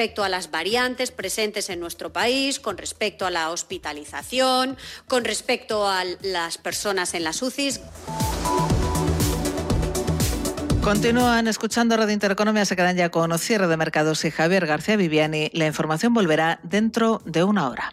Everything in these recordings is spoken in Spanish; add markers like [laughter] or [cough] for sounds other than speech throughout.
respecto a las variantes presentes en nuestro país, con respecto a la hospitalización, con respecto a las personas en las UCIs. Continúan escuchando Radio Intereconomía, se quedan ya con cierre de mercados y Javier García Viviani. La información volverá dentro de una hora.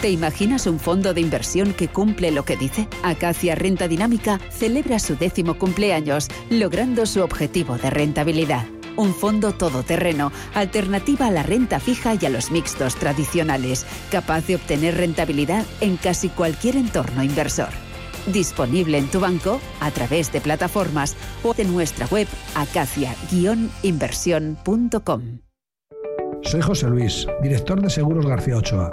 ¿Te imaginas un fondo de inversión que cumple lo que dice? Acacia Renta Dinámica celebra su décimo cumpleaños, logrando su objetivo de rentabilidad. Un fondo todoterreno, alternativa a la renta fija y a los mixtos tradicionales, capaz de obtener rentabilidad en casi cualquier entorno inversor. Disponible en tu banco, a través de plataformas o de nuestra web acacia-inversión.com. Soy José Luis, director de Seguros García Ochoa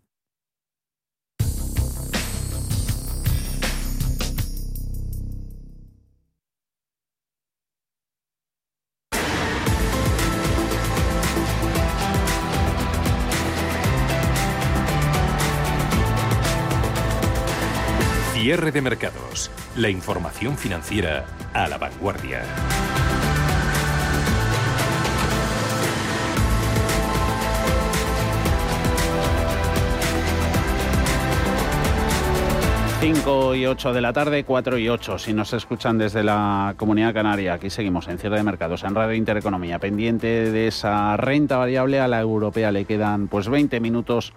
Cierre de mercados. La información financiera a la vanguardia. Cinco y ocho de la tarde, 4 y 8. Si nos escuchan desde la Comunidad Canaria, aquí seguimos en cierre de mercados, en Radio Intereconomía, pendiente de esa renta variable a la europea. Le quedan pues 20 minutos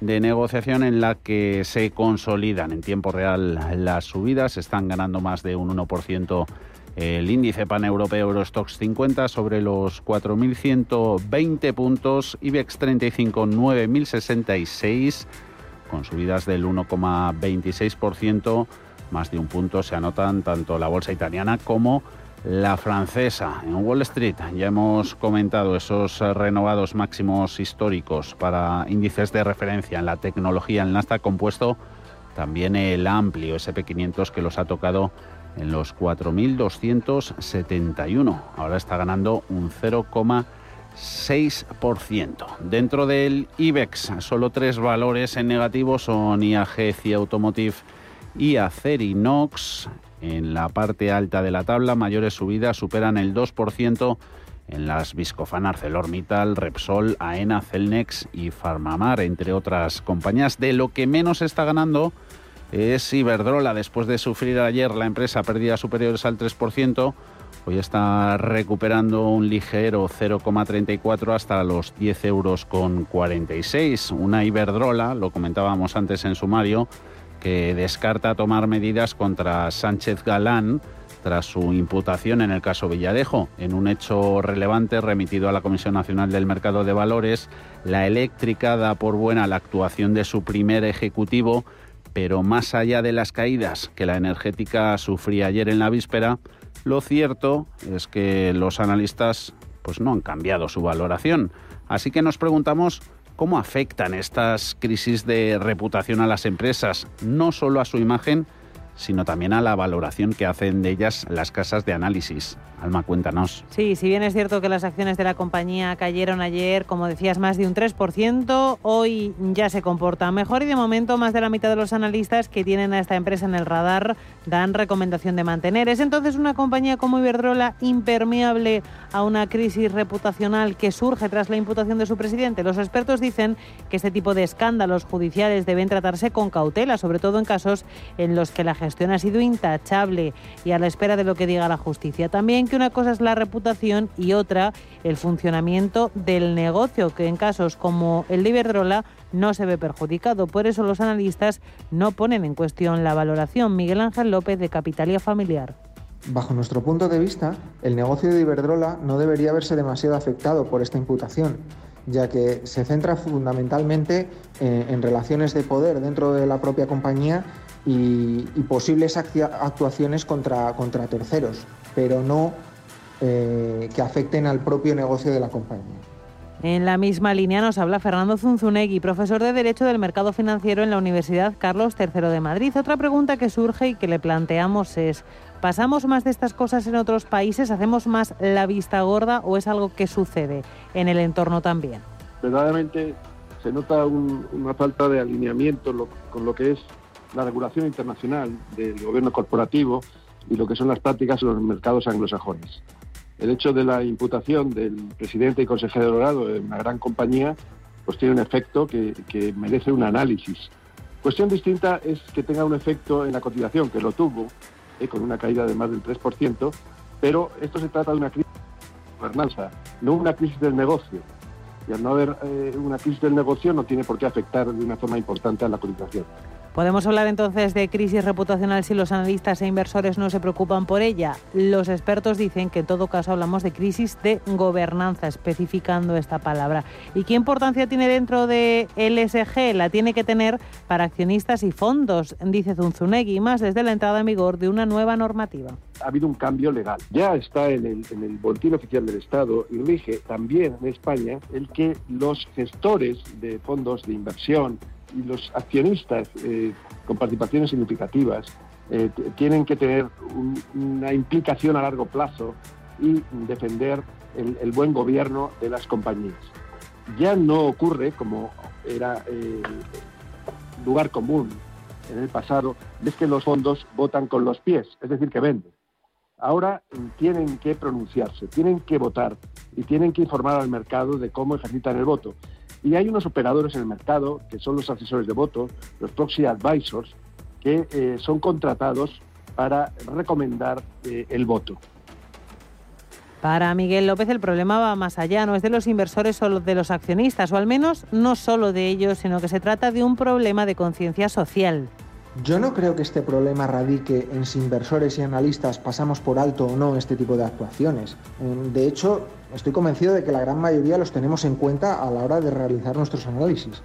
de negociación en la que se consolidan en tiempo real las subidas. Están ganando más de un 1% el índice paneuropeo Eurostox 50 sobre los 4.120 puntos, IBEX 35 9.066 con subidas del 1,26%, más de un punto se anotan tanto la bolsa italiana como la francesa. En Wall Street ya hemos comentado esos renovados máximos históricos para índices de referencia en la tecnología. El Nasdaq compuesto también el amplio SP500 que los ha tocado en los 4.271. Ahora está ganando un 0,6%. Dentro del IBEX, solo tres valores en negativo son IAG, CIA Automotive y Acerinox. En la parte alta de la tabla, mayores subidas superan el 2% en las Viscofan ArcelorMittal, Repsol, AENA, Celnex y Farmamar, entre otras compañías. De lo que menos está ganando es Iberdrola. Después de sufrir ayer la empresa pérdidas superiores al 3%, hoy está recuperando un ligero 0,34 hasta los 10 euros con 46. Una Iberdrola, lo comentábamos antes en sumario, que descarta tomar medidas contra Sánchez Galán tras su imputación en el caso Villarejo. En un hecho relevante remitido a la Comisión Nacional del Mercado de Valores, la eléctrica da por buena la actuación de su primer ejecutivo, pero más allá de las caídas que la energética sufría ayer en la víspera, lo cierto es que los analistas pues no han cambiado su valoración. Así que nos preguntamos cómo afectan estas crisis de reputación a las empresas, no solo a su imagen, sino también a la valoración que hacen de ellas las casas de análisis. Alma, cuéntanos. Sí, si bien es cierto que las acciones de la compañía cayeron ayer, como decías, más de un 3%, hoy ya se comporta mejor y de momento más de la mitad de los analistas que tienen a esta empresa en el radar dan recomendación de mantener. Es entonces una compañía como Iberdrola impermeable a una crisis reputacional que surge tras la imputación de su presidente. Los expertos dicen que este tipo de escándalos judiciales deben tratarse con cautela, sobre todo en casos en los que la gestión ha sido intachable y a la espera de lo que diga la justicia. También que una cosa es la reputación y otra el funcionamiento del negocio, que en casos como el de Iberdrola no se ve perjudicado. Por eso los analistas no ponen en cuestión la valoración. Miguel Ángel López de Capitalía Familiar. Bajo nuestro punto de vista, el negocio de Iberdrola no debería verse demasiado afectado por esta imputación, ya que se centra fundamentalmente en, relaciones de poder dentro de la propia compañía y, posibles actuaciones contra, contra terceros pero no eh, que afecten al propio negocio de la compañía. En la misma línea nos habla Fernando Zunzunegui, profesor de Derecho del Mercado Financiero en la Universidad Carlos III de Madrid. Otra pregunta que surge y que le planteamos es, ¿pasamos más de estas cosas en otros países? ¿Hacemos más la vista gorda o es algo que sucede en el entorno también? Verdaderamente se nota una falta de alineamiento con lo que es la regulación internacional del gobierno corporativo y lo que son las prácticas en los mercados anglosajones. El hecho de la imputación del presidente y consejero dorado de una gran compañía pues tiene un efecto que, merece un análisis. Cuestión distinta es que tenga un efecto en la cotización, que lo tuvo, eh, con una caída de más del 3%, pero esto se trata de una crisis de gobernanza, no una crisis del negocio. Y al no haber eh, una crisis del negocio no tiene por qué afectar de una forma importante a la cotización. Podemos hablar entonces de crisis reputacional si los analistas e inversores no se preocupan por ella. Los expertos dicen que en todo caso hablamos de crisis de gobernanza, especificando esta palabra. ¿Y qué importancia tiene dentro de LSG? La tiene que tener para accionistas y fondos, dice Zunzunegui, más desde la entrada en vigor de una nueva normativa. Ha habido un cambio legal. Ya está en el, en el boletín oficial del Estado y rige también en España el que los gestores de fondos de inversión, y los accionistas eh, con participaciones significativas eh, tienen que tener una implicación a largo plazo y defender el, buen gobierno de las compañías. Ya no ocurre como era eh, lugar común en el pasado, es que los fondos votan con los pies, es decir, que venden. Ahora tienen que pronunciarse, tienen que votar y tienen que informar al mercado de cómo ejercitan el voto. Y hay unos operadores en el mercado, que son los asesores de voto, los proxy advisors, que eh, son contratados para recomendar eh, el voto. Para Miguel López el problema va más allá, no es de los inversores o de los accionistas, o al menos no solo de ellos, sino que se trata de un problema de conciencia social. Yo no creo que este problema radique en si inversores y analistas pasamos por alto o no este tipo de actuaciones. De hecho, estoy convencido de que la gran mayoría los tenemos en cuenta a la hora de realizar nuestros análisis.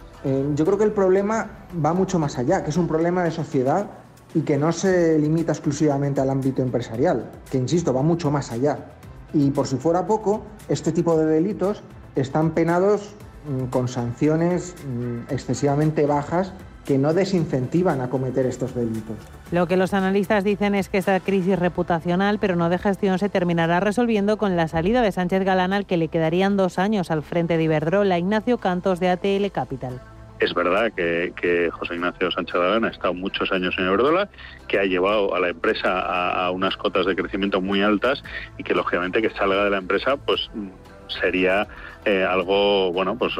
Yo creo que el problema va mucho más allá, que es un problema de sociedad y que no se limita exclusivamente al ámbito empresarial, que insisto, va mucho más allá. Y por si fuera poco, este tipo de delitos están penados mm, con sanciones mm, excesivamente bajas que no desincentivan a cometer estos delitos. Lo que los analistas dicen es que esta crisis reputacional, pero no de gestión, se terminará resolviendo con la salida de Sánchez Galán, al que le quedarían dos años al frente de Iberdrola, Ignacio Cantos de ATL Capital. Es verdad que, José Ignacio Sánchez Galán ha estado muchos años en Iberdrola, que ha llevado a la empresa a, a, unas cotas de crecimiento muy altas y que lógicamente que salga de la empresa pues sería eh, algo bueno pues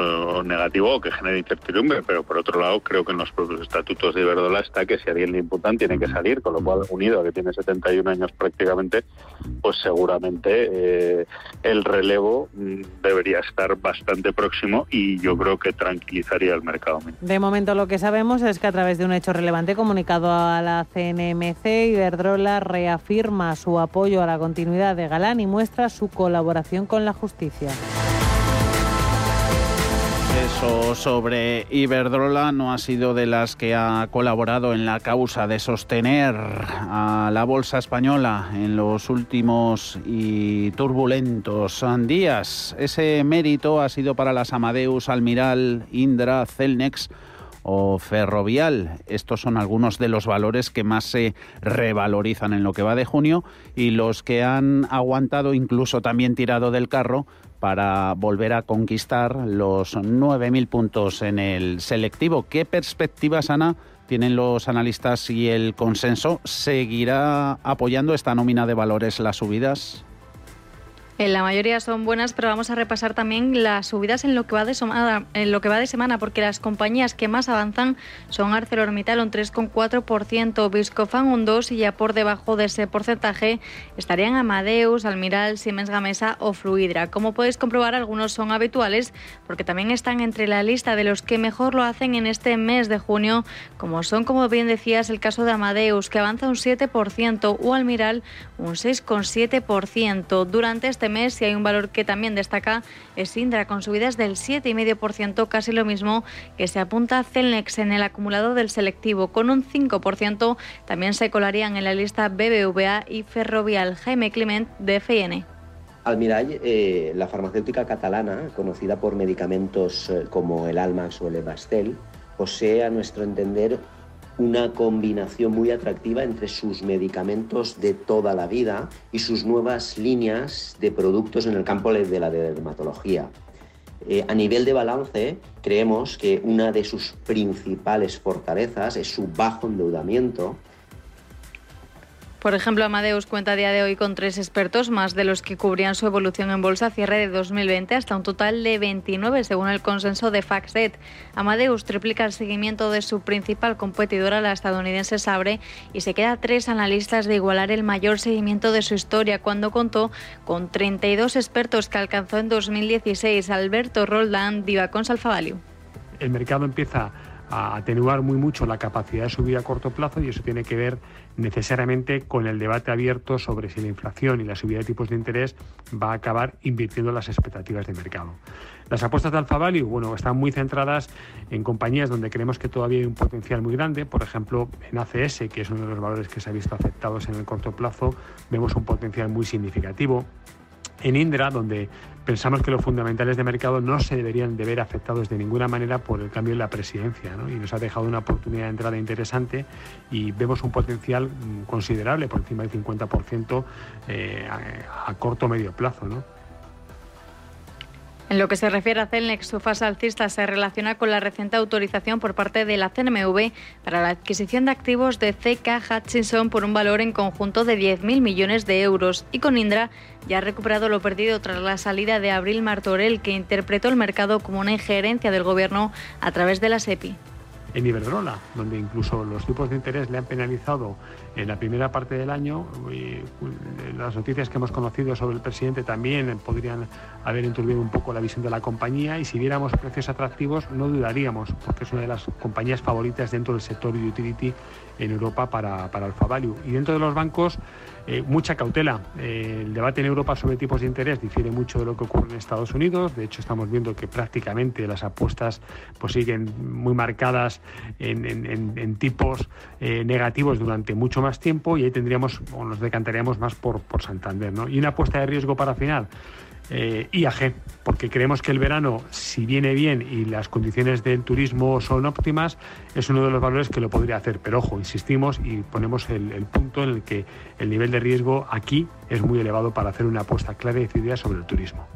negativo o que genere incertidumbre pero por otro lado creo que en los propios estatutos de Iberdrola está que si alguien le imputan tiene que salir con lo cual unido que tiene 71 años prácticamente pues seguramente eh, el relevo mm, debería estar bastante próximo y yo creo que tranquilizaría el mercado. De momento lo que sabemos es que a través de un hecho relevante comunicado a la CNMC, Iberdrola reafirma su apoyo a la continuidad de Galán y muestra su colaboración con la justicia. Sobre Iberdrola no ha sido de las que ha colaborado en la causa de sostener a la bolsa española en los últimos y turbulentos días. Ese mérito ha sido para las Amadeus, Almiral, Indra, Celnex o Ferrovial. Estos son algunos de los valores que más se revalorizan en lo que va de junio y los que han aguantado, incluso también tirado del carro, para volver a conquistar los 9.000 puntos en el selectivo. ¿Qué perspectivas, Ana, tienen los analistas y el consenso? ¿Seguirá apoyando esta nómina de valores las subidas? En la mayoría son buenas, pero vamos a repasar también las subidas en lo que va de semana, en lo que va de semana porque las compañías que más avanzan son ArcelorMittal un 3,4%, Viscofan un 2 y ya por debajo de ese porcentaje estarían Amadeus, Almiral, Siemens Gamesa o Fluidra. Como podéis comprobar, algunos son habituales porque también están entre la lista de los que mejor lo hacen en este mes de junio, como son, como bien decías, el caso de Amadeus que avanza un 7% o Almiral un 6,7%. Durante este este mes y hay un valor que también destaca es Indra con subidas del 7,5%, casi lo mismo que se apunta Celnex en el acumulado del selectivo con un 5%. También se colarían en la lista BBVA y Ferrovial. Jaime Clement de FN. Almirall, eh, la farmacéutica catalana, conocida por medicamentos eh, como el Almax o el Ebastel, posee, a nuestro entender, una combinación muy atractiva entre sus medicamentos de toda la vida y sus nuevas líneas de productos en el campo de la dermatología. Eh, a nivel de balance, creemos que una de sus principales fortalezas es su bajo endeudamiento por ejemplo, Amadeus cuenta a día de hoy con tres expertos, más de los que cubrían su evolución en bolsa a cierre de 2020, hasta un total de 29, según el consenso de FactSet. Amadeus triplica el seguimiento de su principal competidora, la estadounidense Sabre, y se queda tres analistas de igualar el mayor seguimiento de su historia, cuando contó con 32 expertos que alcanzó en 2016. Alberto Roldán, Divacons Alfa Value. El mercado empieza a atenuar muy mucho la capacidad de subir a corto plazo y eso tiene que ver necesariamente con el debate abierto sobre si la inflación y la subida de tipos de interés va a acabar invirtiendo las expectativas de mercado. Las apuestas de Alfa Value, bueno, están muy centradas en compañías donde creemos que todavía hay un potencial muy grande, por ejemplo, en ACS, que es uno de los valores que se ha visto afectados en el corto plazo, vemos un potencial muy significativo en Indra, donde pensamos que los fundamentales de mercado no se deberían de ver afectados de ninguna manera por el cambio en la presidencia, y nos ha dejado una oportunidad de entrada interesante y vemos un potencial mm, considerable, por encima del 50% eh, a, corto o medio plazo. En lo que se refiere a Celnex, su fase alcista se relaciona con la reciente autorización por parte de la CNMV para la adquisición de activos de CK Hutchinson por un valor en conjunto de 10.000 millones de euros. Y con Indra ya ha recuperado lo perdido tras la salida de Abril Martorell, que interpretó el mercado como una injerencia del Gobierno a través de la SEPI en Iberdrola, donde incluso los tipos de interés le han penalizado en la primera parte del año. Y las noticias que hemos conocido sobre el presidente también podrían haber enturbido un poco la visión de la compañía y si viéramos precios atractivos no dudaríamos, porque es una de las compañías favoritas dentro del sector utility en Europa para, para Alfa Value. Y dentro de los bancos, eh, mucha cautela. Eh, el debate en Europa sobre tipos de interés difiere mucho de lo que ocurre en Estados Unidos. De hecho, estamos viendo que prácticamente las apuestas pues, siguen muy marcadas en, tipos eh, negativos durante mucho más tiempo y ahí tendríamos o nos decantaríamos más por, por Santander. ¿no? Y una apuesta de riesgo para final eh, IAG, porque creemos que el verano, si viene bien y las condiciones del turismo son óptimas, es uno de los valores que lo podría hacer. Pero ojo, insistimos y ponemos el, el punto en el que el nivel de riesgo aquí es muy elevado para hacer una apuesta clara y decidida sobre el turismo.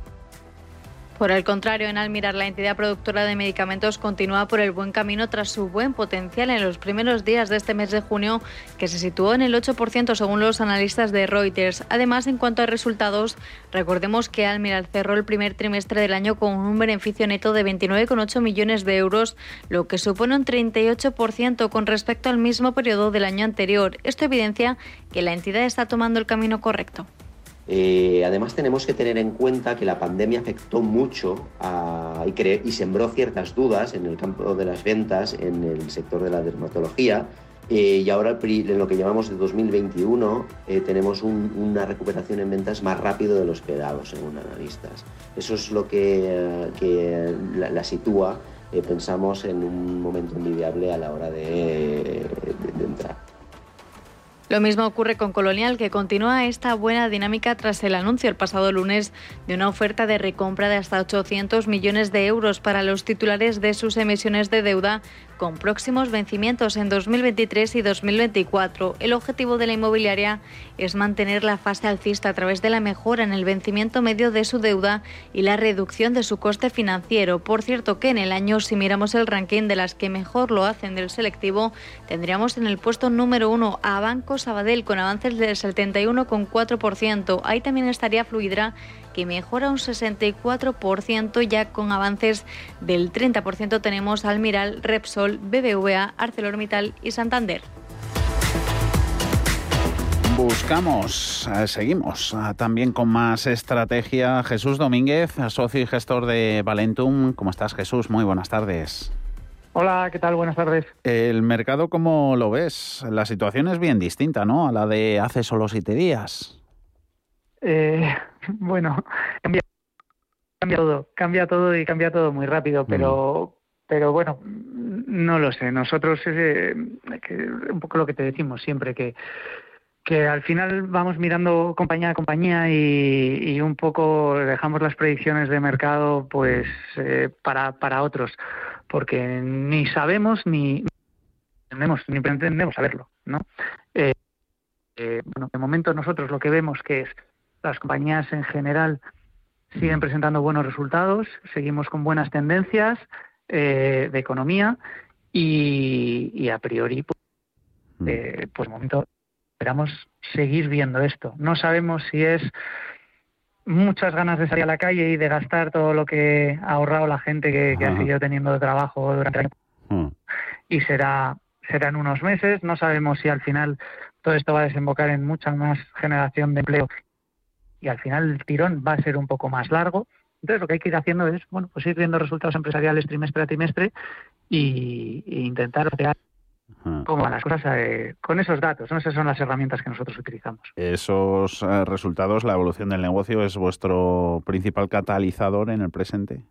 Por el contrario, en Almirar, la entidad productora de medicamentos continúa por el buen camino tras su buen potencial en los primeros días de este mes de junio, que se situó en el 8% según los analistas de Reuters. Además, en cuanto a resultados, recordemos que Almiral cerró el primer trimestre del año con un beneficio neto de 29,8 millones de euros, lo que supone un 38% con respecto al mismo periodo del año anterior. Esto evidencia que la entidad está tomando el camino correcto. Eh, además tenemos que tener en cuenta que la pandemia afectó mucho y, sembró ciertas dudas en el campo de las ventas, en el sector de la dermatología. Eh, y ahora en lo que llamamos de 2021 eh, tenemos una recuperación en ventas más rápido de lo esperado, según analistas. Eso es lo que, la, sitúa, pensamos, en un momento envidiable a la hora de entrar. Lo mismo ocurre con Colonial, que continúa esta buena dinámica tras el anuncio el pasado lunes de una oferta de recompra de hasta 800 millones de euros para los titulares de sus emisiones de deuda con próximos vencimientos en 2023 y 2024. El objetivo de la inmobiliaria es mantener la fase alcista a través de la mejora en el vencimiento medio de su deuda y la reducción de su coste financiero. Por cierto que en el año, si miramos el ranking de las que mejor lo hacen del selectivo, tendríamos en el puesto número uno a Banco Sabadell con avances del 71,4%. Ahí también estaría Fluidra que mejora un 64%, ya con avances del 30% tenemos Almiral, Repsol, BBVA, ArcelorMittal y Santander. Buscamos, eh, seguimos eh, también con más estrategia. Jesús Domínguez, socio y gestor de Valentum. ¿Cómo estás, Jesús? Muy buenas tardes. Hola, ¿qué tal? Buenas tardes. El mercado, ¿cómo lo ves? La situación es bien distinta, ¿no? A la de hace solo siete días. Eh, [laughs] bueno, cambia, todo, cambia todo y cambia todo muy rápido, pero, pero bueno, no lo sé. Nosotros es un poco lo que te decimos siempre, que que al final vamos mirando compañía a compañía y, un poco dejamos las predicciones de mercado pues eh, para, para otros, porque ni sabemos ni ni pretendemos saberlo, ¿no? Eh, eh, bueno, de momento nosotros lo que vemos que es las compañías en general siguen presentando buenos resultados, seguimos con buenas tendencias eh, de economía y, a priori, pues, eh, pues, de momento esperamos seguir viendo esto. No sabemos si es muchas ganas de salir a la calle y de gastar todo lo que ha ahorrado la gente que, ha seguido teniendo trabajo durante el año. Mm. Y será, será en unos meses. No sabemos si al final todo esto va a desembocar en mucha más generación de empleo y al final el tirón va a ser un poco más largo. Entonces lo que hay que ir haciendo es, bueno, pues ir viendo resultados empresariales trimestre a trimestre y, intentar crear van las cosas eh, con esos datos. Esas son las herramientas que nosotros utilizamos. Esos eh, resultados, la evolución del negocio es vuestro principal catalizador en el presente.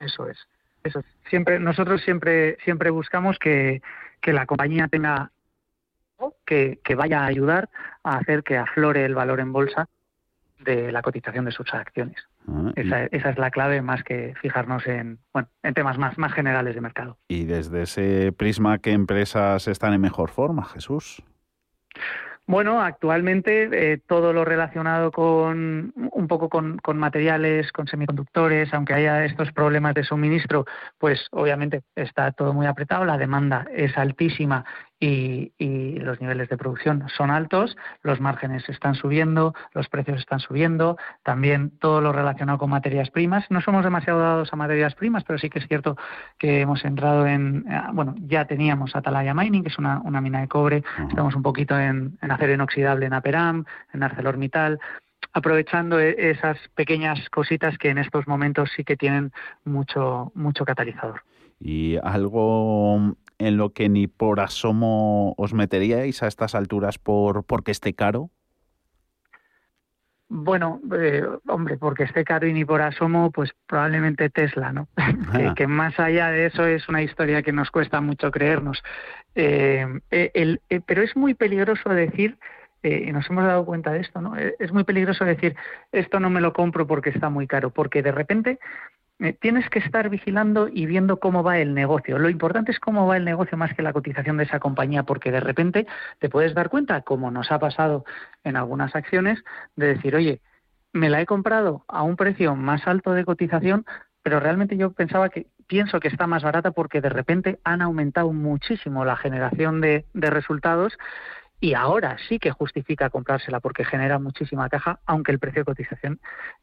Eso es. Eso Siempre, nosotros siempre, siempre buscamos que, que la compañía tenga que, que vaya a ayudar a hacer que aflore el valor en bolsa de la cotización de sus acciones. Ah, esa, es la clave más que fijarnos en, bueno, en temas más, más generales de mercado. Y desde ese prisma, ¿qué empresas están en mejor forma, Jesús? Bueno, actualmente eh, todo lo relacionado con un poco con, con, materiales, con semiconductores, aunque haya estos problemas de suministro, pues obviamente está todo muy apretado, la demanda es altísima y, los niveles de producción son altos, los márgenes están subiendo, los precios están subiendo, también todo lo relacionado con materias primas. No somos demasiado dados a materias primas, pero sí que es cierto que hemos entrado en, eh, bueno, ya teníamos Atalaya Mining, que es una, mina de cobre, estamos un poquito en, en acero inoxidable en Aperam, en ArcelorMittal, aprovechando e, esas pequeñas cositas que en estos momentos sí que tienen mucho, mucho catalizador. Y algo en lo que ni por asomo os meteríais a estas alturas por porque esté caro? Bueno, eh, hombre, porque esté caro y ni por asomo, pues probablemente Tesla, ¿no? [laughs] que, más allá de eso es una historia que nos cuesta mucho creernos. Eh, eh, pero es muy peligroso decir, y nos hemos dado cuenta de esto, ¿no? Es muy peligroso decir, esto no me lo compro porque está muy caro, porque de repente eh, tienes que estar vigilando y viendo cómo va el negocio. Lo importante es cómo va el negocio más que la cotización de esa compañía, porque de repente te puedes dar cuenta, como nos ha pasado en algunas acciones, de decir, oye, me la he comprado a un precio más alto de cotización, pero realmente yo pensaba que pienso que está más barata porque de repente han aumentado muchísimo la generación de, de resultados y ahora sí que justifica comprársela porque genera muchísima caja, aunque el precio de cotización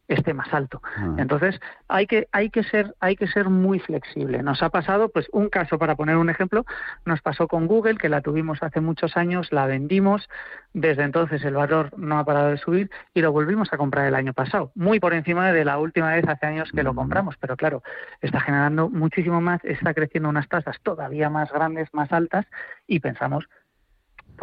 esté más alto. Ah. Entonces hay que hay que ser hay que ser muy flexible. Nos ha pasado, pues un caso para poner un ejemplo, nos pasó con Google que la tuvimos hace muchos años, la vendimos, desde entonces el valor no ha parado de subir y lo volvimos a comprar el año pasado, muy por encima de la última vez hace años que lo compramos, pero claro está generando muchísimo más, está creciendo unas tasas todavía más grandes, más altas y pensamos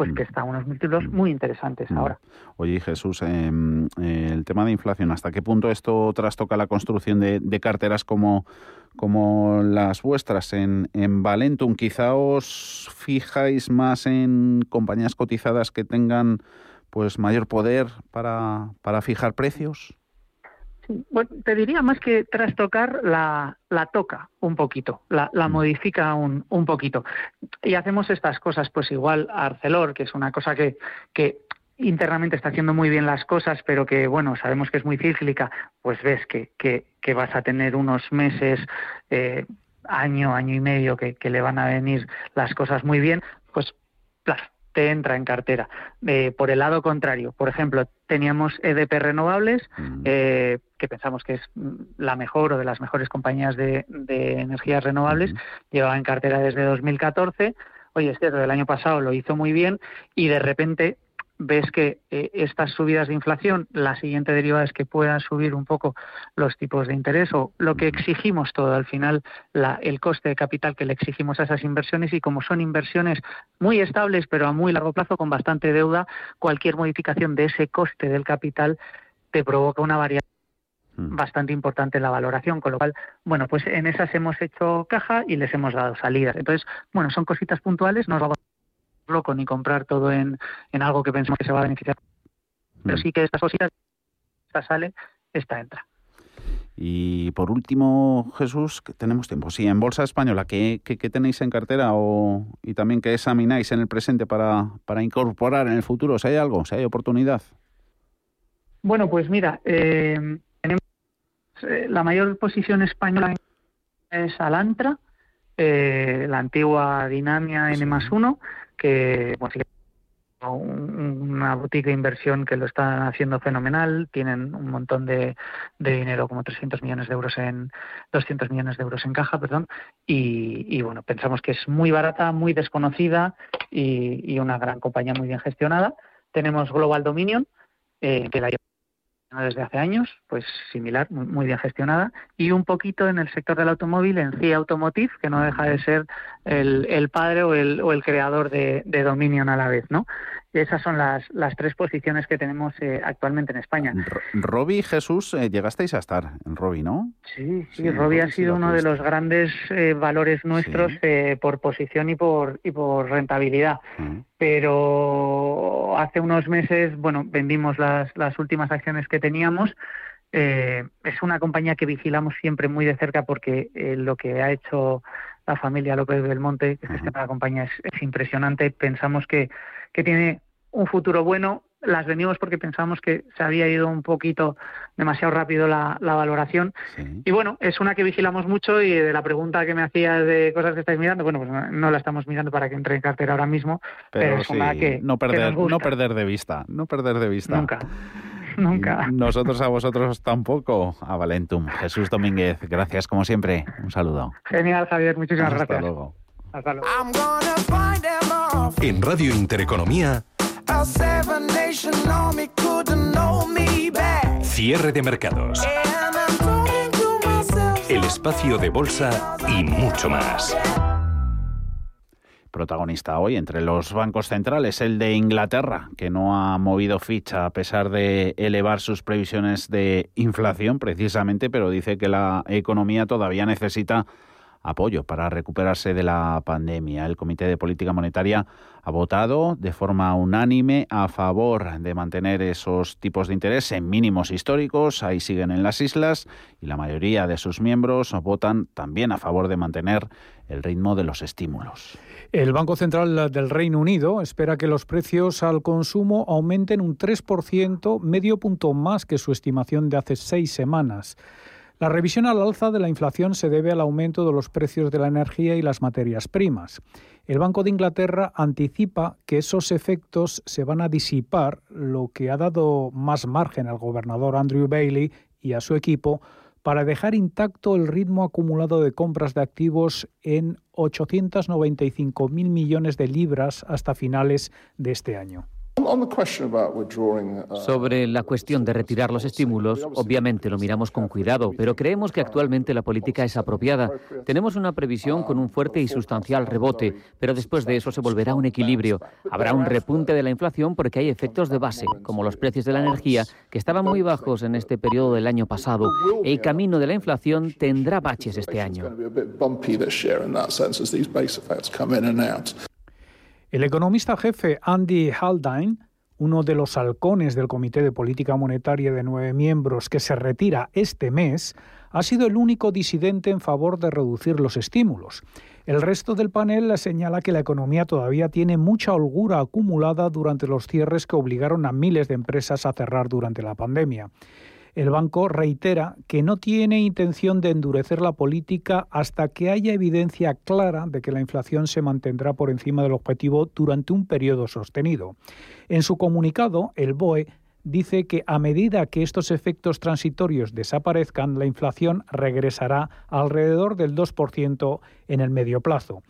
pues que está a unos múltiplos muy interesantes ahora. Oye, Jesús, em, eh, el tema de inflación, ¿hasta qué punto esto trastoca la construcción de, de carteras como, como las vuestras en, en Valentum? Quizá os fijáis más en compañías cotizadas que tengan pues mayor poder para, para fijar precios. Bueno, te diría más que trastocar la, la toca un poquito, la, la modifica un, un poquito. Y hacemos estas cosas, pues igual Arcelor, que es una cosa que, que internamente está haciendo muy bien las cosas, pero que, bueno, sabemos que es muy cíclica, pues ves que, que, que vas a tener unos meses, eh, año, año y medio, que, que le van a venir las cosas muy bien, pues, claro, te entra en cartera. Eh, por el lado contrario, por ejemplo, teníamos EDP Renovables, eh, que pensamos que es mm, la mejor o de las mejores compañías de, de energías renovables, llevaba en cartera desde 2014. Oye, es cierto, el año pasado lo hizo muy bien y de repente ves que eh, estas subidas de inflación, la siguiente derivada es que puedan subir un poco los tipos de interés o lo que exigimos todo. Al final, la, el coste de capital que le exigimos a esas inversiones y como son inversiones muy estables pero a muy largo plazo con bastante deuda, cualquier modificación de ese coste del capital te provoca una variación bastante importante en la valoración, con lo cual, bueno, pues en esas hemos hecho caja y les hemos dado salidas. Entonces, bueno, son cositas puntuales, no os vamos loco ni comprar todo en, en algo que pensamos que se va a beneficiar. Pero sí que estas cositas, esta sale, esta entra. Y por último, Jesús, que tenemos tiempo. Sí, en Bolsa Española, ¿qué, qué, qué tenéis en cartera o, y también qué examináis en el presente para, para incorporar en el futuro? Si hay algo, si hay oportunidad. Bueno, pues mira, eh, tenemos eh, la mayor posición española es Alantra, eh, la antigua Dinamia N más 1, que bueno, una boutique de inversión que lo están haciendo fenomenal, tienen un montón de, dinero, como 300 millones de euros en 200 millones de euros en caja, perdón, y, bueno, pensamos que es muy barata, muy desconocida y, una gran compañía muy bien gestionada. Tenemos Global Dominion, eh, que la desde hace años, pues similar, muy, bien gestionada, y un poquito en el sector del automóvil, en CIA Automotive, que no deja de ser el, el padre o el, o el creador de, de, Dominion a la vez, ¿no? Esas son las, las tres posiciones que tenemos eh, actualmente en España. Robi Jesús, eh, llegasteis a estar en Robi, ¿no? Sí, sí, sí Robi ha sido uno de los grandes eh, valores nuestros sí. por posición y por, y por rentabilidad. Uh -huh. Pero hace unos meses, bueno, vendimos las, las últimas acciones que teníamos. Es una compañía que vigilamos siempre muy de cerca porque lo que ha hecho la familia López Belmonte, que es la compañía, es, es, impresionante. Pensamos que, que tiene un futuro bueno. Las vendimos porque pensamos que se había ido un poquito demasiado rápido la, la valoración. Sí. Y bueno, es una que vigilamos mucho y de la pregunta que me hacías de cosas que estáis mirando, bueno, pues no, no la estamos mirando para que entre en cartera ahora mismo, pero, pero es sí, una que no perder, que no perder de vista, no perder de vista. Nunca. [laughs] Nunca. Nosotros a vosotros tampoco, a Valentum. Jesús Domínguez, gracias como siempre. Un saludo. Genial, Javier. Muchísimas Hasta gracias. Luego. Hasta luego. En Radio Intereconomía. Cierre de mercados. El espacio de bolsa y mucho más protagonista hoy entre los bancos centrales, el de Inglaterra, que no ha movido ficha a pesar de elevar sus previsiones de inflación precisamente, pero dice que la economía todavía necesita apoyo para recuperarse de la pandemia. El Comité de Política Monetaria ha votado de forma unánime a favor de mantener esos tipos de interés en mínimos históricos, ahí siguen en las islas, y la mayoría de sus miembros votan también a favor de mantener el ritmo de los estímulos. El Banco Central del Reino Unido espera que los precios al consumo aumenten un 3%, medio punto más que su estimación de hace seis semanas. La revisión al alza de la inflación se debe al aumento de los precios de la energía y las materias primas. El Banco de Inglaterra anticipa que esos efectos se van a disipar, lo que ha dado más margen al gobernador Andrew Bailey y a su equipo para dejar intacto el ritmo acumulado de compras de activos en 895.000 millones de libras hasta finales de este año. Uh, Sobre la cuestión de retirar los estímulos, obviamente lo miramos con cuidado, pero creemos que actualmente la política es apropiada. Tenemos una previsión con un fuerte y sustancial rebote, pero después de eso se volverá un equilibrio. Habrá un repunte de la inflación porque hay efectos de base, como los precios de la energía, que estaban muy bajos en este periodo del año pasado. El camino de la inflación tendrá baches este año. El economista jefe Andy Haldane, uno de los halcones del Comité de Política Monetaria de nueve miembros que se retira este mes, ha sido el único disidente en favor de reducir los estímulos. El resto del panel señala que la economía todavía tiene mucha holgura acumulada durante los cierres que obligaron a miles de empresas a cerrar durante la pandemia. El banco reitera que no tiene intención de endurecer la política hasta que haya evidencia clara de que la inflación se mantendrá por encima del objetivo durante un periodo sostenido. En su comunicado, el BOE dice que a medida que estos efectos transitorios desaparezcan, la inflación regresará alrededor del 2% en el medio plazo.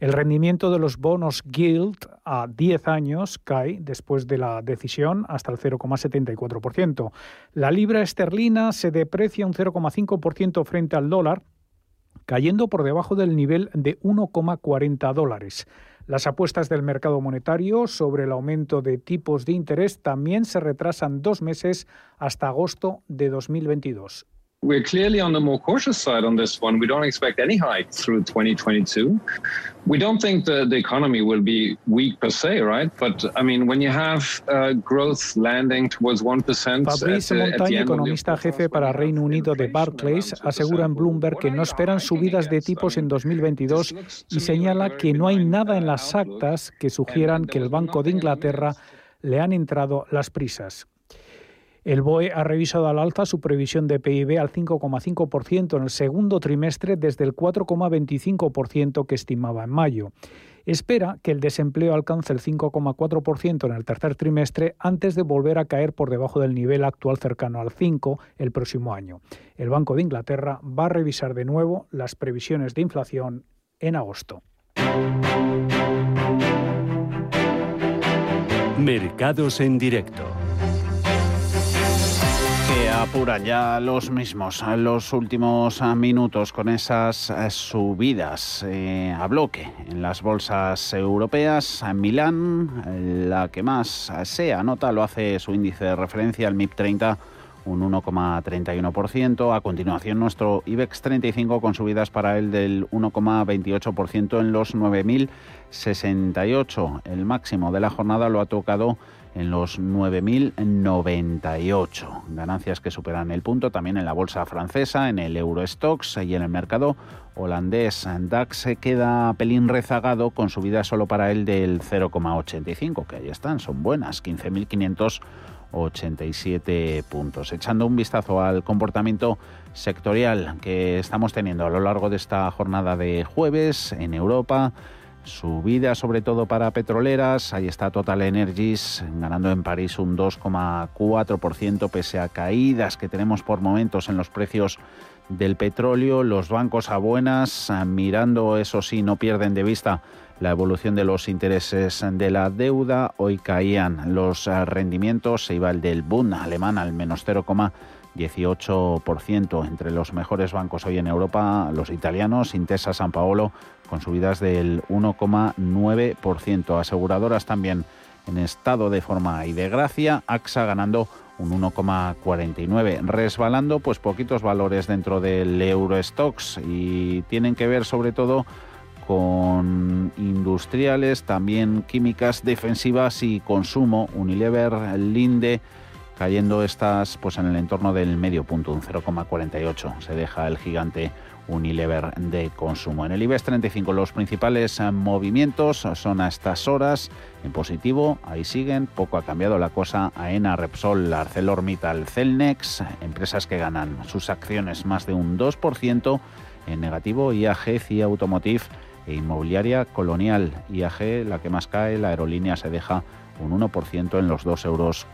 El rendimiento de los bonos Gilt a 10 años cae después de la decisión hasta el 0,74%. La libra esterlina se deprecia un 0,5% frente al dólar, cayendo por debajo del nivel de 1,40 dólares. Las apuestas del mercado monetario sobre el aumento de tipos de interés también se retrasan dos meses hasta agosto de 2022. We're clearly on the more cautious side on this one. We don't expect any hike through 2022. We don't think the, the economy will be weak per se, right? But I mean, when you have uh, growth landing towards 1%. Fabrice Montaña, economista jefe para Reino Unido de Barclays, asegura en Bloomberg que no esperan subidas de tipos en 2022 y señala que no hay nada en las actas que sugieran que el Banco de Inglaterra le han entrado las prisas. El BOE ha revisado al alza su previsión de PIB al 5,5% en el segundo trimestre desde el 4,25% que estimaba en mayo. Espera que el desempleo alcance el 5,4% en el tercer trimestre antes de volver a caer por debajo del nivel actual cercano al 5 el próximo año. El Banco de Inglaterra va a revisar de nuevo las previsiones de inflación en agosto. Mercados en directo apuran ya los mismos los últimos minutos con esas eh, subidas eh, a bloque en las bolsas europeas. En Milán, la que más se anota lo hace su índice de referencia, el MIP 30 un 1,31%. A continuación, nuestro IBEX 35 con subidas para él del 1,28% en los 9.068. El máximo de la jornada lo ha tocado en los 9.098. Ganancias que superan el punto también en la bolsa francesa, en el Eurostox y en el mercado holandés. DAX se queda pelín rezagado con subida solo para él del 0,85, que ahí están, son buenas, 15.587 puntos. Echando un vistazo al comportamiento sectorial que estamos teniendo a lo largo de esta jornada de jueves en Europa, Subida sobre todo para petroleras, ahí está Total Energies ganando en París un 2,4% pese a caídas que tenemos por momentos en los precios del petróleo. Los bancos a buenas, mirando eso sí, no pierden de vista la evolución de los intereses de la deuda. Hoy caían los rendimientos, se iba el del Bund alemán al menos 0,18%. Entre los mejores bancos hoy en Europa, los italianos, Intesa San Paolo con subidas del 1,9%. Aseguradoras también en estado de forma y de gracia, AXA ganando un 1,49. Resbalando pues poquitos valores dentro del Eurostox y tienen que ver sobre todo con industriales, también químicas defensivas y consumo. Unilever, Linde, cayendo estas pues en el entorno del medio punto, un 0,48. Se deja el gigante Unilever de consumo. En el IBEX 35 los principales eh, movimientos son a estas horas en positivo, ahí siguen, poco ha cambiado la cosa, AENA, Repsol, ArcelorMittal, Celnex, empresas que ganan sus acciones más de un 2%, en negativo IAG, CIA Automotive e Inmobiliaria Colonial. IAG, la que más cae, la aerolínea se deja un 1% en los 2 euros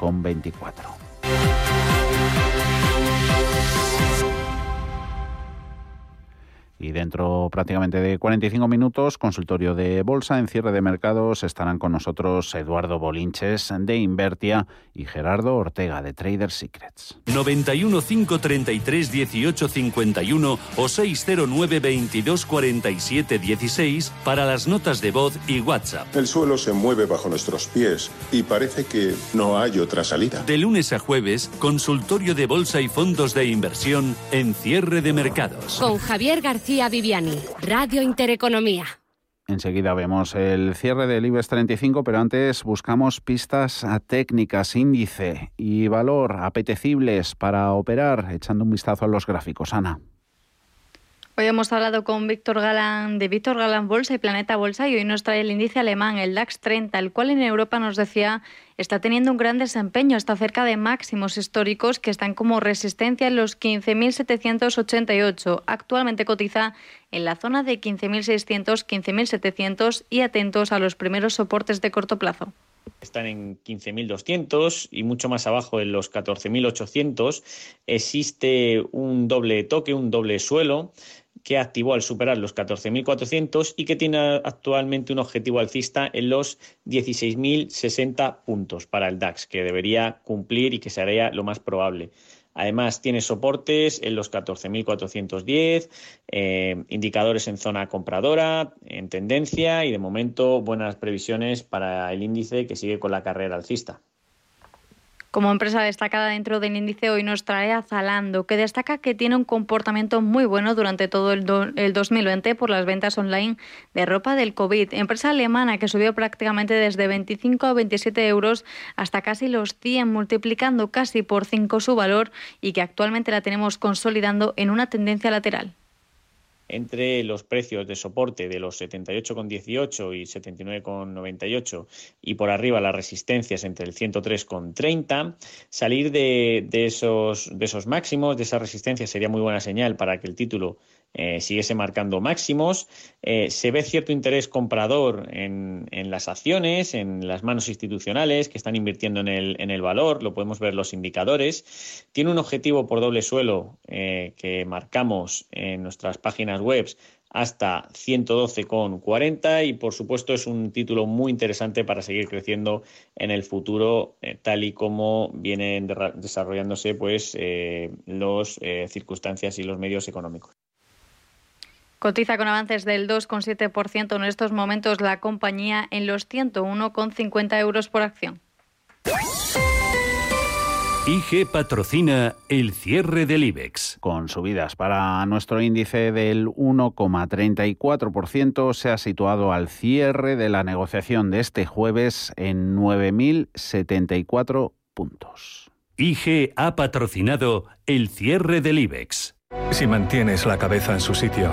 Y dentro prácticamente de 45 minutos, consultorio de bolsa en cierre de mercados, estarán con nosotros Eduardo Bolinches de Invertia y Gerardo Ortega de Trader Secrets. 91 533 18 51 o 609 22 47 16 para las notas de voz y WhatsApp. El suelo se mueve bajo nuestros pies y parece que no hay otra salida. De lunes a jueves, consultorio de bolsa y fondos de inversión en cierre de mercados. Con Javier García Viviani, Radio Intereconomía. Enseguida vemos el cierre del IBEX 35, pero antes buscamos pistas técnicas, índice y valor apetecibles para operar, echando un vistazo a los gráficos. Ana. Hoy hemos hablado con Víctor Galán de Víctor Galán Bolsa y Planeta Bolsa y hoy nos trae el índice alemán, el DAX 30, el cual en Europa nos decía está teniendo un gran desempeño, está cerca de máximos históricos que están como resistencia en los 15.788. Actualmente cotiza en la zona de 15.600, 15.700 y atentos a los primeros soportes de corto plazo están en 15.200 y mucho más abajo en los 14.800. Existe un doble toque, un doble suelo que activó al superar los 14.400 y que tiene actualmente un objetivo alcista en los 16.060 puntos para el DAX, que debería cumplir y que sería lo más probable. Además, tiene soportes en los 14.410, eh, indicadores en zona compradora, en tendencia y de momento buenas previsiones para el índice que sigue con la carrera alcista. Como empresa destacada dentro del índice, hoy nos trae a Zalando, que destaca que tiene un comportamiento muy bueno durante todo el, 2020 por las ventas online de ropa del COVID. Empresa alemana que subió prácticamente desde 25 a 27 euros hasta casi los 100, multiplicando casi por 5 su valor y que actualmente la tenemos consolidando en una tendencia lateral entre los precios de soporte de los 78,18 y 79,98 y por arriba las resistencias entre el 103,30, salir de, de, esos, de esos máximos, de esa resistencia sería muy buena señal para que el título eh, siguiese marcando máximos. Eh, se ve cierto interés comprador en, las acciones, en las manos institucionales que están invirtiendo en el, en el valor, lo podemos ver los indicadores. Tiene un objetivo por doble suelo eh, que marcamos en nuestras páginas web hasta 112,40 y por supuesto es un título muy interesante para seguir creciendo en el futuro tal y como vienen desarrollándose pues las circunstancias y los medios económicos. Cotiza con avances del 2,7% en estos momentos la compañía en los 101,50 euros por acción. IG patrocina el cierre del IBEX. Con subidas para nuestro índice del 1,34%, se ha situado al cierre de la negociación de este jueves en 9.074 puntos. IG ha patrocinado el cierre del IBEX. Si mantienes la cabeza en su sitio,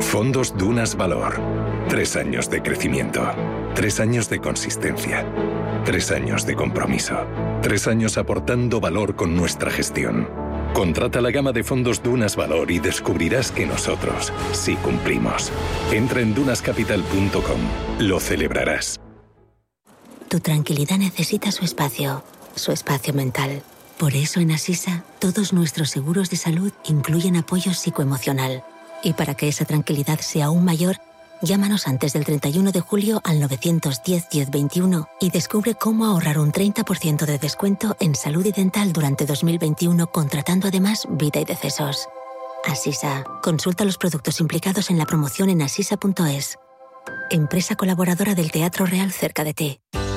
Fondos Dunas Valor. Tres años de crecimiento. Tres años de consistencia. Tres años de compromiso. Tres años aportando valor con nuestra gestión. Contrata la gama de fondos Dunas Valor y descubrirás que nosotros sí cumplimos. Entra en dunascapital.com. Lo celebrarás. Tu tranquilidad necesita su espacio, su espacio mental. Por eso en Asisa, todos nuestros seguros de salud incluyen apoyo psicoemocional. Y para que esa tranquilidad sea aún mayor, llámanos antes del 31 de julio al 910-1021 y descubre cómo ahorrar un 30% de descuento en salud y dental durante 2021 contratando además vida y decesos. Asisa. Consulta los productos implicados en la promoción en asisa.es. Empresa colaboradora del Teatro Real cerca de ti.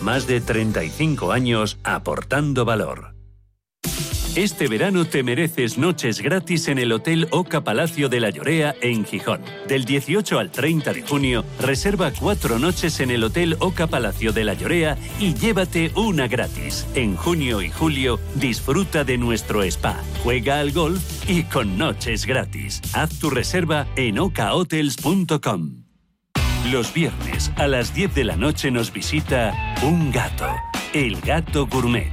más de 35 años aportando valor. Este verano te mereces noches gratis en el Hotel Oca Palacio de la Llorea en Gijón. Del 18 al 30 de junio, reserva cuatro noches en el Hotel Oca Palacio de la Llorea y llévate una gratis. En junio y julio, disfruta de nuestro spa, juega al golf y con noches gratis. Haz tu reserva en okahotels.com. Los viernes a las 10 de la noche nos visita un gato, el gato gourmet.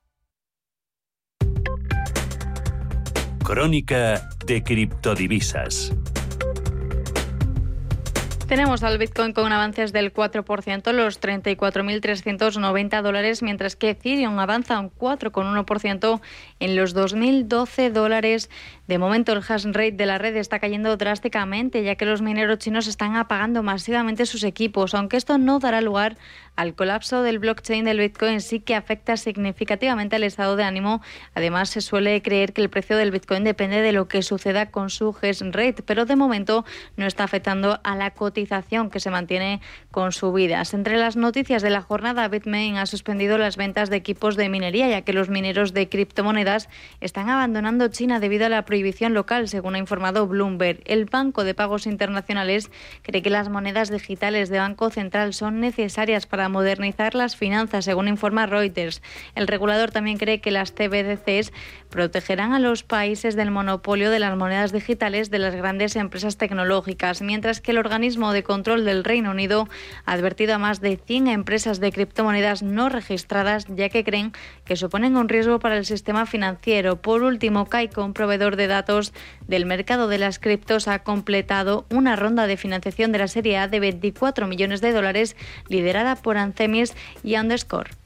Crónica de criptodivisas. Tenemos al Bitcoin con avances del 4%, los 34.390 dólares, mientras que Ethereum avanza un 4,1% en los 2.012 dólares. De momento, el hash rate de la red está cayendo drásticamente, ya que los mineros chinos están apagando masivamente sus equipos, aunque esto no dará lugar al colapso del blockchain del Bitcoin, sí que afecta significativamente al estado de ánimo. Además, se suele creer que el precio del Bitcoin depende de lo que suceda con su hash rate, pero de momento no está afectando a la cotización que se mantiene con subidas. Entre las noticias de la jornada, Bitmain ha suspendido las ventas de equipos de minería, ya que los mineros de criptomonedas están abandonando China debido a la prohibición local, según ha informado Bloomberg. El Banco de Pagos Internacionales cree que las monedas digitales de Banco Central son necesarias para modernizar las finanzas, según informa Reuters. El regulador también cree que las CBDCs protegerán a los países del monopolio de las monedas digitales de las grandes empresas tecnológicas, mientras que el organismo de control del Reino Unido ha advertido a más de 100 empresas de criptomonedas no registradas, ya que creen que suponen un riesgo para el sistema financiero. Por último, Kaiko, un proveedor de datos del mercado de las criptos, ha completado una ronda de financiación de la Serie A de 24 millones de dólares, liderada por Ancemis y Underscore.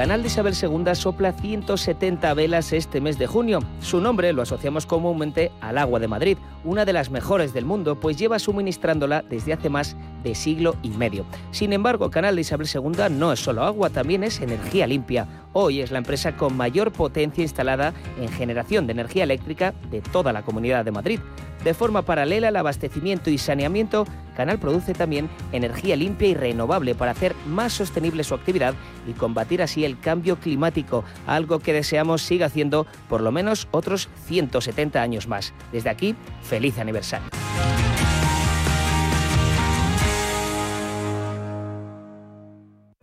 Canal de Isabel II sopla 170 velas este mes de junio. Su nombre lo asociamos comúnmente al agua de Madrid, una de las mejores del mundo, pues lleva suministrándola desde hace más de siglo y medio. Sin embargo, Canal de Isabel II no es solo agua, también es energía limpia. Hoy es la empresa con mayor potencia instalada en generación de energía eléctrica de toda la Comunidad de Madrid. De forma paralela al abastecimiento y saneamiento, Canal produce también energía limpia y renovable para hacer más sostenible su actividad y combatir así el cambio climático, algo que deseamos siga haciendo por lo menos otros 170 años más. Desde aquí, feliz aniversario.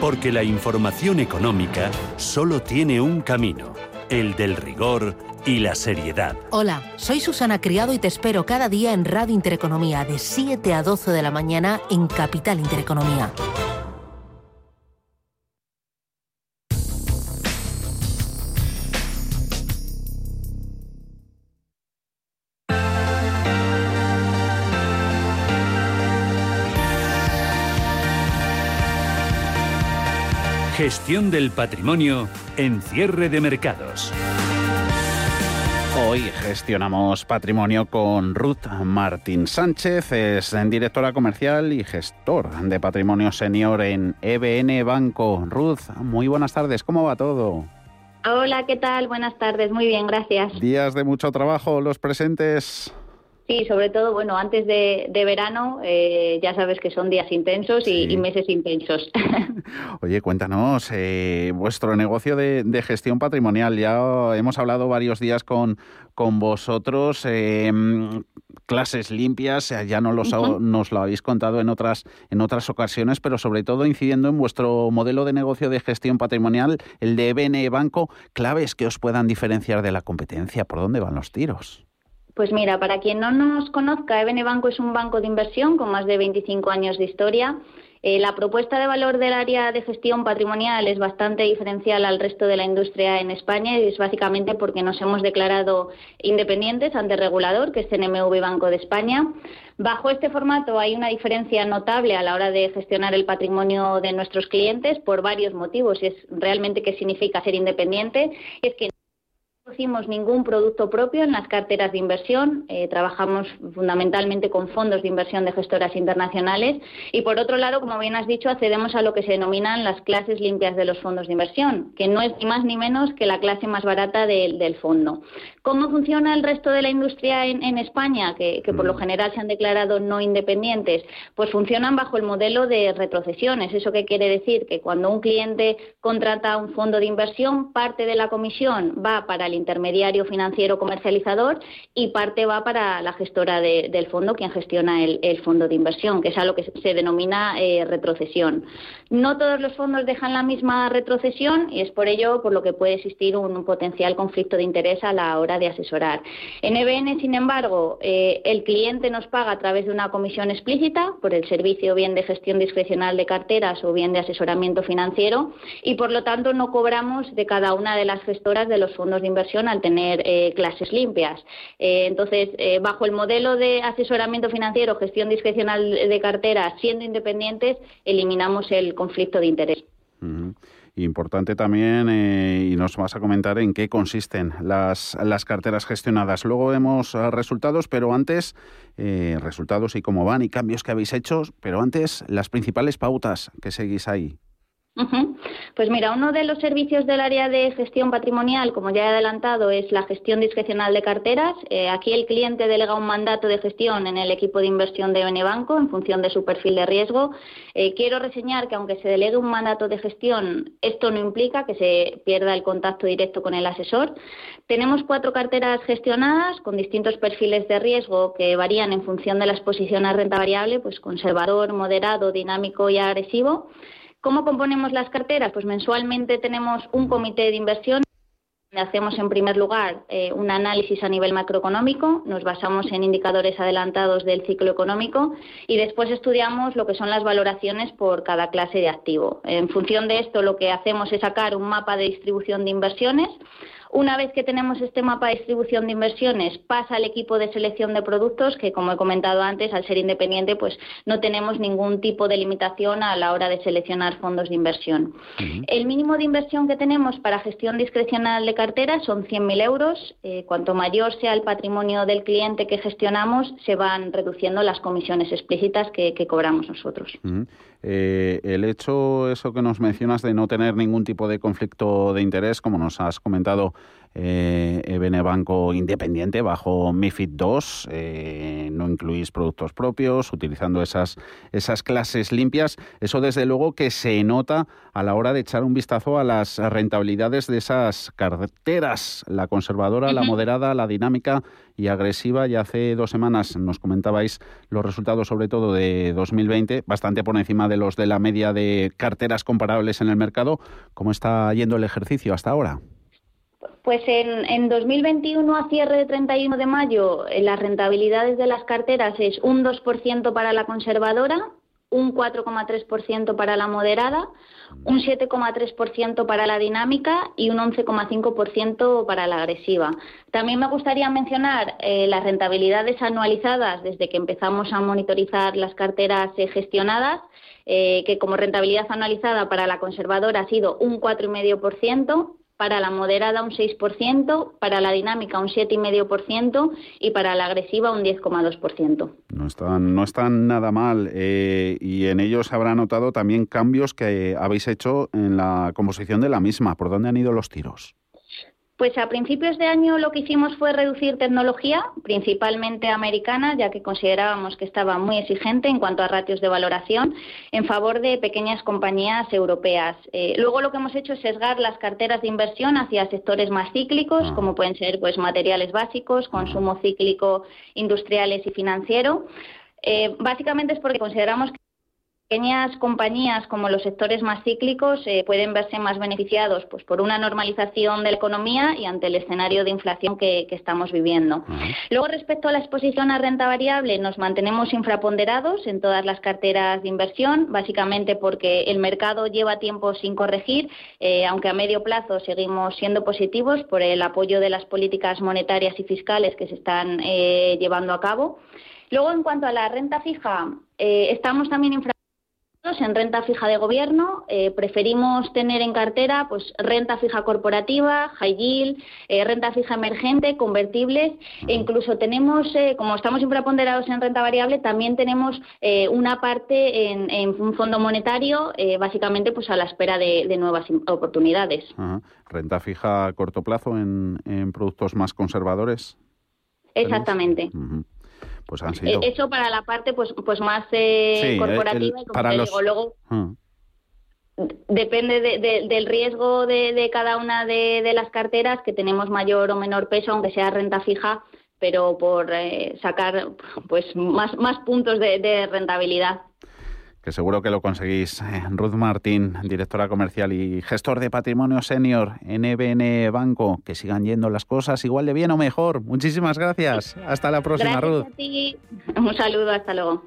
Porque la información económica solo tiene un camino, el del rigor y la seriedad. Hola, soy Susana Criado y te espero cada día en Radio Intereconomía de 7 a 12 de la mañana en Capital Intereconomía. Gestión del patrimonio en cierre de mercados. Hoy gestionamos patrimonio con Ruth Martín Sánchez, es directora comercial y gestor de patrimonio senior en EBN Banco. Ruth, muy buenas tardes, ¿cómo va todo? Hola, ¿qué tal? Buenas tardes, muy bien, gracias. Días de mucho trabajo, los presentes. Sí, sobre todo, bueno, antes de, verano eh, ya sabes que son días intensos y, meses intensos. [laughs] Oye, cuéntanos, eh, vuestro negocio de, gestión patrimonial, ya hemos hablado varios días con, con vosotros, em, clases limpias, ya no los, nos lo habéis contado en otras, en otras ocasiones, pero sobre todo incidiendo en vuestro modelo de negocio de gestión patrimonial, el de EBN Banco, claves que os puedan diferenciar de la competencia, ¿por dónde van los tiros? Pues mira, para quien no nos conozca, EBN Banco es un banco de inversión con más de 25 años de historia. Eh, la propuesta de valor del área de gestión patrimonial es bastante diferencial al resto de la industria en España y es básicamente porque nos hemos declarado independientes ante el regulador, que es CNMV Banco de España. Bajo este formato hay una diferencia notable a la hora de gestionar el patrimonio de nuestros clientes por varios motivos y es realmente qué significa ser independiente. Es que producimos ningún producto propio en las carteras de inversión. Eh, trabajamos fundamentalmente con fondos de inversión de gestoras internacionales. Y por otro lado, como bien has dicho, accedemos a lo que se denominan las clases limpias de los fondos de inversión, que no es ni más ni menos que la clase más barata del fondo. ¿Cómo funciona el resto de la industria en, España, que, por lo mm. general se han declarado no independientes? Pues funcionan bajo el modelo de retrocesiones. ¿Eso qué quiere decir? Que cuando un cliente contrata un fondo de inversión, parte de la comisión va para el intermediario financiero comercializador y parte va para la gestora del fondo, quien gestiona el, fondo de inversión, que es a lo que se denomina eh, retrocesión. No todos los fondos dejan la misma retrocesión y es por ello por lo que puede existir un potencial conflicto de interés a la hora de asesorar. En EBN, sin embargo, eh, el cliente nos paga a través de una comisión explícita por el servicio bien de gestión discrecional de carteras o bien de asesoramiento financiero y, por lo tanto, no cobramos de cada una de las gestoras de los fondos de inversión al tener eh, clases limpias. Eh, entonces, bajo el modelo de asesoramiento financiero, gestión discrecional de carteras, siendo independientes, eliminamos el conflicto de interés. Importante también, eh, y nos vas a comentar en qué consisten las, las carteras gestionadas. Luego vemos eh, resultados, pero antes, eh, resultados y cómo van y cambios que habéis hecho, pero antes, las principales pautas que seguís ahí. Pues mira, uno de los servicios del área de gestión patrimonial, como ya he adelantado, es la gestión discrecional de carteras. Eh, aquí el cliente delega un mandato de gestión en el equipo de inversión de Benebanco en función de su perfil de riesgo. Eh, quiero reseñar que aunque se delegue un mandato de gestión, esto no implica que se pierda el contacto directo con el asesor. Tenemos cuatro carteras gestionadas con distintos perfiles de riesgo que varían en función de la exposición a renta variable, pues conservador, moderado, dinámico y agresivo. ¿Cómo componemos las carteras? Pues mensualmente tenemos un comité de inversión. Hacemos en primer lugar eh, un análisis a nivel macroeconómico, nos basamos en indicadores adelantados del ciclo económico y después estudiamos lo que son las valoraciones por cada clase de activo. En función de esto lo que hacemos es sacar un mapa de distribución de inversiones una vez que tenemos este mapa de distribución de inversiones, pasa al equipo de selección de productos, que como he comentado antes, al ser independiente, pues no tenemos ningún tipo de limitación a la hora de seleccionar fondos de inversión. El mínimo de inversión que tenemos para gestión discrecional de cartera son 100.000 euros. Eh, cuanto mayor sea el patrimonio del cliente que gestionamos, se van reduciendo las comisiones explícitas que, cobramos nosotros. Eh, el hecho, eso que nos mencionas de no tener ningún tipo de conflicto de interés, como nos has comentado eh, Banco independiente bajo MIFID II. Eh, no incluís productos propios, utilizando esas, esas clases limpias. Eso desde luego que se nota a la hora de echar un vistazo a las rentabilidades de esas carteras, la conservadora, la moderada, la dinámica y agresiva. Ya hace dos semanas nos comentabais los resultados, sobre todo de 2020, bastante por encima de los de la media de carteras comparables en el mercado. ¿Cómo está yendo el ejercicio hasta ahora? Pues en, en 2021, a cierre de 31 de mayo, eh, las rentabilidades de las carteras es un 2% para la conservadora, un 4,3% para la moderada, un 7,3% para la dinámica y un 11,5% para la agresiva. También me gustaría mencionar eh, las rentabilidades anualizadas desde que empezamos a monitorizar las carteras eh, gestionadas, que como rentabilidad anualizada para la conservadora ha sido un 4,5%, para la moderada un 6%, para la dinámica un 7,5% y para la agresiva un 10,2%. No están, no están nada mal eh, y en ellos habrá notado también cambios que habéis hecho en la composición de la misma. ¿Por dónde han ido los tiros? Pues a principios de año lo que hicimos fue reducir tecnología, principalmente americana, ya que considerábamos que estaba muy exigente en cuanto a ratios de valoración, en favor de pequeñas compañías europeas. Eh, luego lo que hemos hecho es sesgar las carteras de inversión hacia sectores más cíclicos, ah. como pueden ser pues materiales básicos, consumo cíclico, industriales y financiero. Eh, básicamente es porque consideramos que pequeñas compañías como los sectores más cíclicos eh, pueden verse más beneficiados pues, por una normalización de la economía y ante el escenario de inflación que, estamos viviendo. Luego, respecto a la exposición a renta variable, nos mantenemos infraponderados en todas las carteras de inversión, básicamente porque el mercado lleva tiempo sin corregir, eh, aunque a medio plazo seguimos siendo positivos por el apoyo de las políticas monetarias y fiscales que se están eh, llevando a cabo. Luego, en cuanto a la renta fija, estamos también infra en renta fija de gobierno. Eh, preferimos tener en cartera pues renta fija corporativa, high yield, eh, renta fija emergente, convertibles e incluso tenemos, eh, como estamos infraponderados en renta variable, también tenemos una parte en, un fondo monetario, básicamente pues a la espera de, nuevas oportunidades. Renta fija a corto plazo en, productos más conservadores. Exactamente pues han sido... Eh, eso para la parte pues pues más eh, corporativa y como te digo, luego ah. depende del riesgo de, cada una de, las carteras que tenemos mayor o menor peso, aunque sea renta fija, pero por eh, sacar pues más, más puntos de rentabilidad que seguro que lo conseguís. Eh, Ruth Martín, directora comercial y gestor de patrimonio senior en EBN Banco. Que sigan yendo las cosas igual de bien o mejor. Muchísimas gracias. Hasta la próxima, Ruth. Un saludo, hasta luego.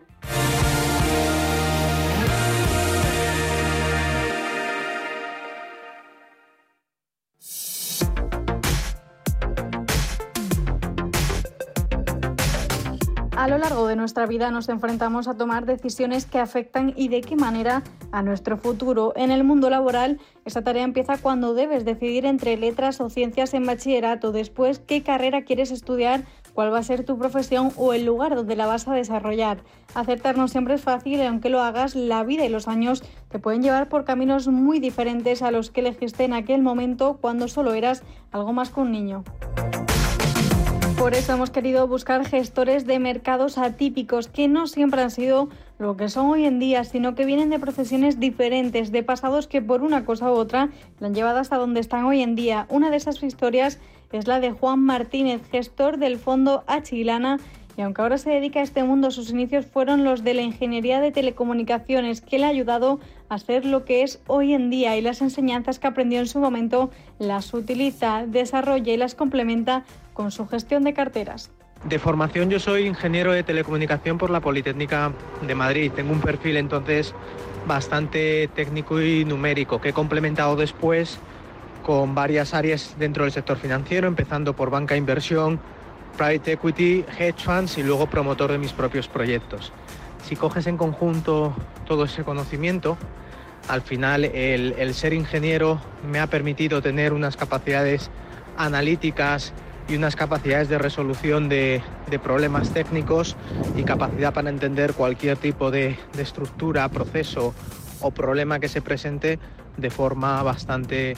A lo largo de nuestra vida nos enfrentamos a tomar decisiones que afectan y de qué manera a nuestro futuro. En el mundo laboral, esa tarea empieza cuando debes decidir entre letras o ciencias en bachillerato, después qué carrera quieres estudiar, cuál va a ser tu profesión o el lugar donde la vas a desarrollar. Acertar no siempre es fácil y aunque lo hagas, la vida y los años te pueden llevar por caminos muy diferentes a los que elegiste en aquel momento cuando solo eras algo más que un niño. Por eso hemos querido buscar gestores de mercados atípicos que no siempre han sido lo que son hoy en día, sino que vienen de profesiones diferentes, de pasados que por una cosa u otra la han llevado hasta donde están hoy en día. Una de esas historias es la de Juan Martínez, gestor del fondo Achilana y aunque ahora se dedica a este mundo, sus inicios fueron los de la ingeniería de telecomunicaciones, que le ha ayudado a ser lo que es hoy en día y las enseñanzas que aprendió en su momento las utiliza, desarrolla y las complementa con su gestión de carteras. De formación yo soy ingeniero de telecomunicación por la Politécnica de Madrid. Tengo un perfil entonces bastante técnico y numérico que he complementado después con varias áreas dentro del sector financiero, empezando por banca e inversión, private equity, hedge funds y luego promotor de mis propios proyectos. Si coges en conjunto todo ese conocimiento, al final el, el ser ingeniero me ha permitido tener unas capacidades analíticas y unas capacidades de resolución de, problemas técnicos y capacidad para entender cualquier tipo de, estructura, proceso o problema que se presente de forma bastante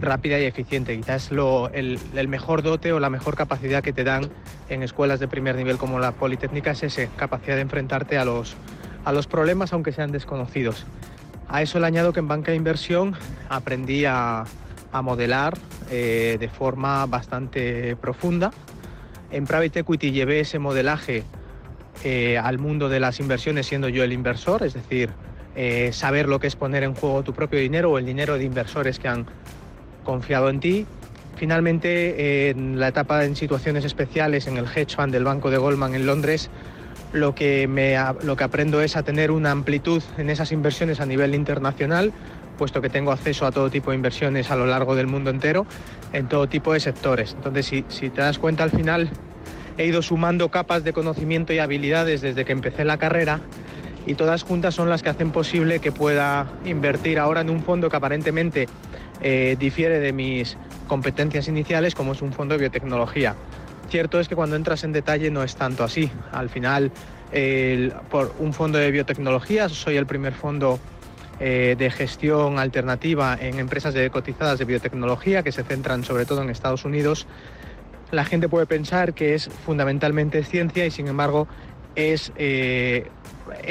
rápida y eficiente. Quizás lo, el, el, mejor dote o la mejor capacidad que te dan en escuelas de primer nivel como la Politécnica es esa capacidad de enfrentarte a los, a los problemas aunque sean desconocidos. A eso le añado que en banca de inversión aprendí a, a modelar eh, de forma bastante profunda. En Private Equity llevé ese modelaje eh, al mundo de las inversiones siendo yo el inversor, es decir, eh, saber lo que es poner en juego tu propio dinero o el dinero de inversores que han confiado en ti. Finalmente, en la etapa en situaciones especiales en el hedge fund del Banco de Goldman en Londres, lo que, me, lo que aprendo es a tener una amplitud en esas inversiones a nivel internacional, puesto que tengo acceso a todo tipo de inversiones a lo largo del mundo entero, en todo tipo de sectores. Entonces, si, si te das cuenta, al final he ido sumando capas de conocimiento y habilidades desde que empecé la carrera y todas juntas son las que hacen posible que pueda invertir ahora en un fondo que aparentemente eh, difiere de mis competencias iniciales, como es un fondo de biotecnología. Cierto es que cuando entras en detalle no es tanto así. Al final, por un fondo de biotecnología, soy el primer fondo eh, de gestión alternativa en empresas de cotizadas de biotecnología que se centran sobre todo en Estados Unidos. La gente puede pensar que es fundamentalmente ciencia y sin embargo es, eh,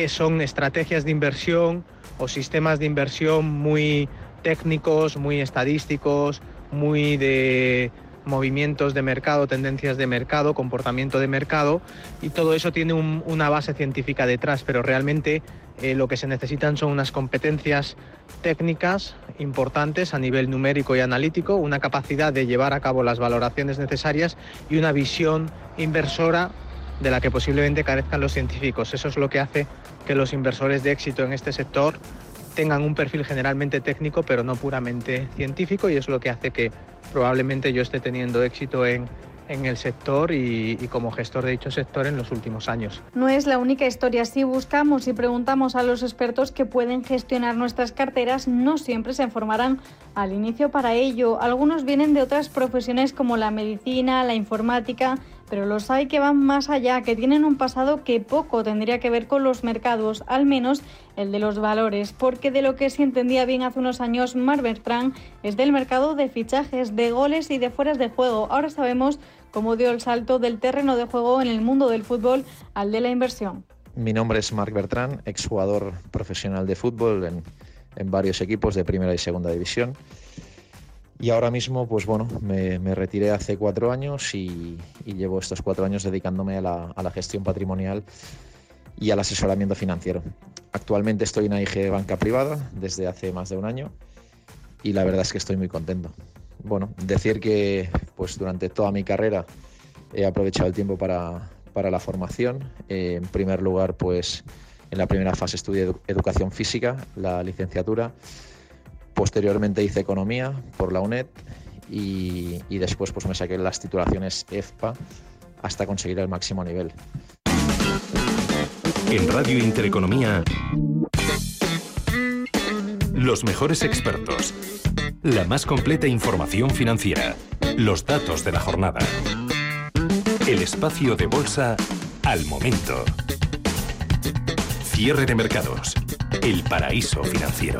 son estrategias de inversión o sistemas de inversión muy técnicos, muy estadísticos, muy de movimientos de mercado, tendencias de mercado, comportamiento de mercado y todo eso tiene un, una base científica detrás, pero realmente eh, lo que se necesitan son unas competencias técnicas importantes a nivel numérico y analítico, una capacidad de llevar a cabo las valoraciones necesarias y una visión inversora de la que posiblemente carezcan los científicos. Eso es lo que hace que los inversores de éxito en este sector tengan un perfil generalmente técnico, pero no puramente científico, y es lo que hace que probablemente yo esté teniendo éxito en, en el sector y, como gestor de dicho sector en los últimos años. No es la única historia. Si buscamos y preguntamos a los expertos que pueden gestionar nuestras carteras, no siempre se informarán al inicio para ello. Algunos vienen de otras profesiones como la medicina, la informática pero los hay que van más allá, que tienen un pasado que poco tendría que ver con los mercados, al menos el de los valores, porque de lo que se entendía bien hace unos años Mar Bertrand es del mercado de fichajes, de goles y de fueras de juego. Ahora sabemos cómo dio el salto del terreno de juego en el mundo del fútbol al de la inversión. Mi nombre es Marc Bertrand, exjugador profesional de fútbol en, en varios equipos de primera y segunda división. Y ahora mismo, pues bueno, me, retiré hace cuatro años y, llevo estos cuatro años dedicándome a la, gestión patrimonial y al asesoramiento financiero. Actualmente estoy en AIG Banca Privada desde hace más de un año y la verdad es que estoy muy contento. Bueno, decir que pues durante toda mi carrera he aprovechado el tiempo para, para la formación. En primer lugar, pues en la primera fase estudié edu educación física, la licenciatura Posteriormente hice economía por la UNED y, después pues me saqué las titulaciones EFPA hasta conseguir el máximo nivel. En Radio Intereconomía, los mejores expertos, la más completa información financiera, los datos de la jornada, el espacio de bolsa al momento, cierre de mercados, el paraíso financiero.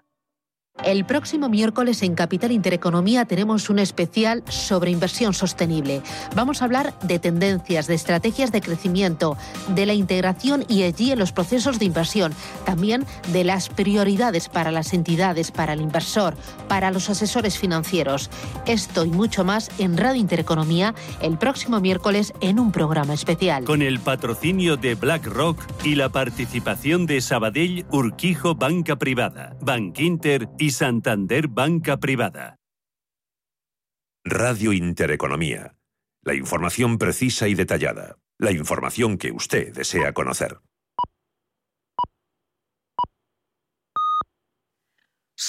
El próximo miércoles en Capital Intereconomía tenemos un especial sobre inversión sostenible. Vamos a hablar de tendencias, de estrategias de crecimiento, de la integración y allí en los procesos de inversión, también de las prioridades para las entidades, para el inversor, para los asesores financieros. Esto y mucho más en Radio Intereconomía el próximo miércoles en un programa especial. Con el patrocinio de BlackRock y la participación de Sabadell Urquijo Banca Privada, Bankinter y Santander Banca Privada. Radio Intereconomía. La información precisa y detallada. La información que usted desea conocer.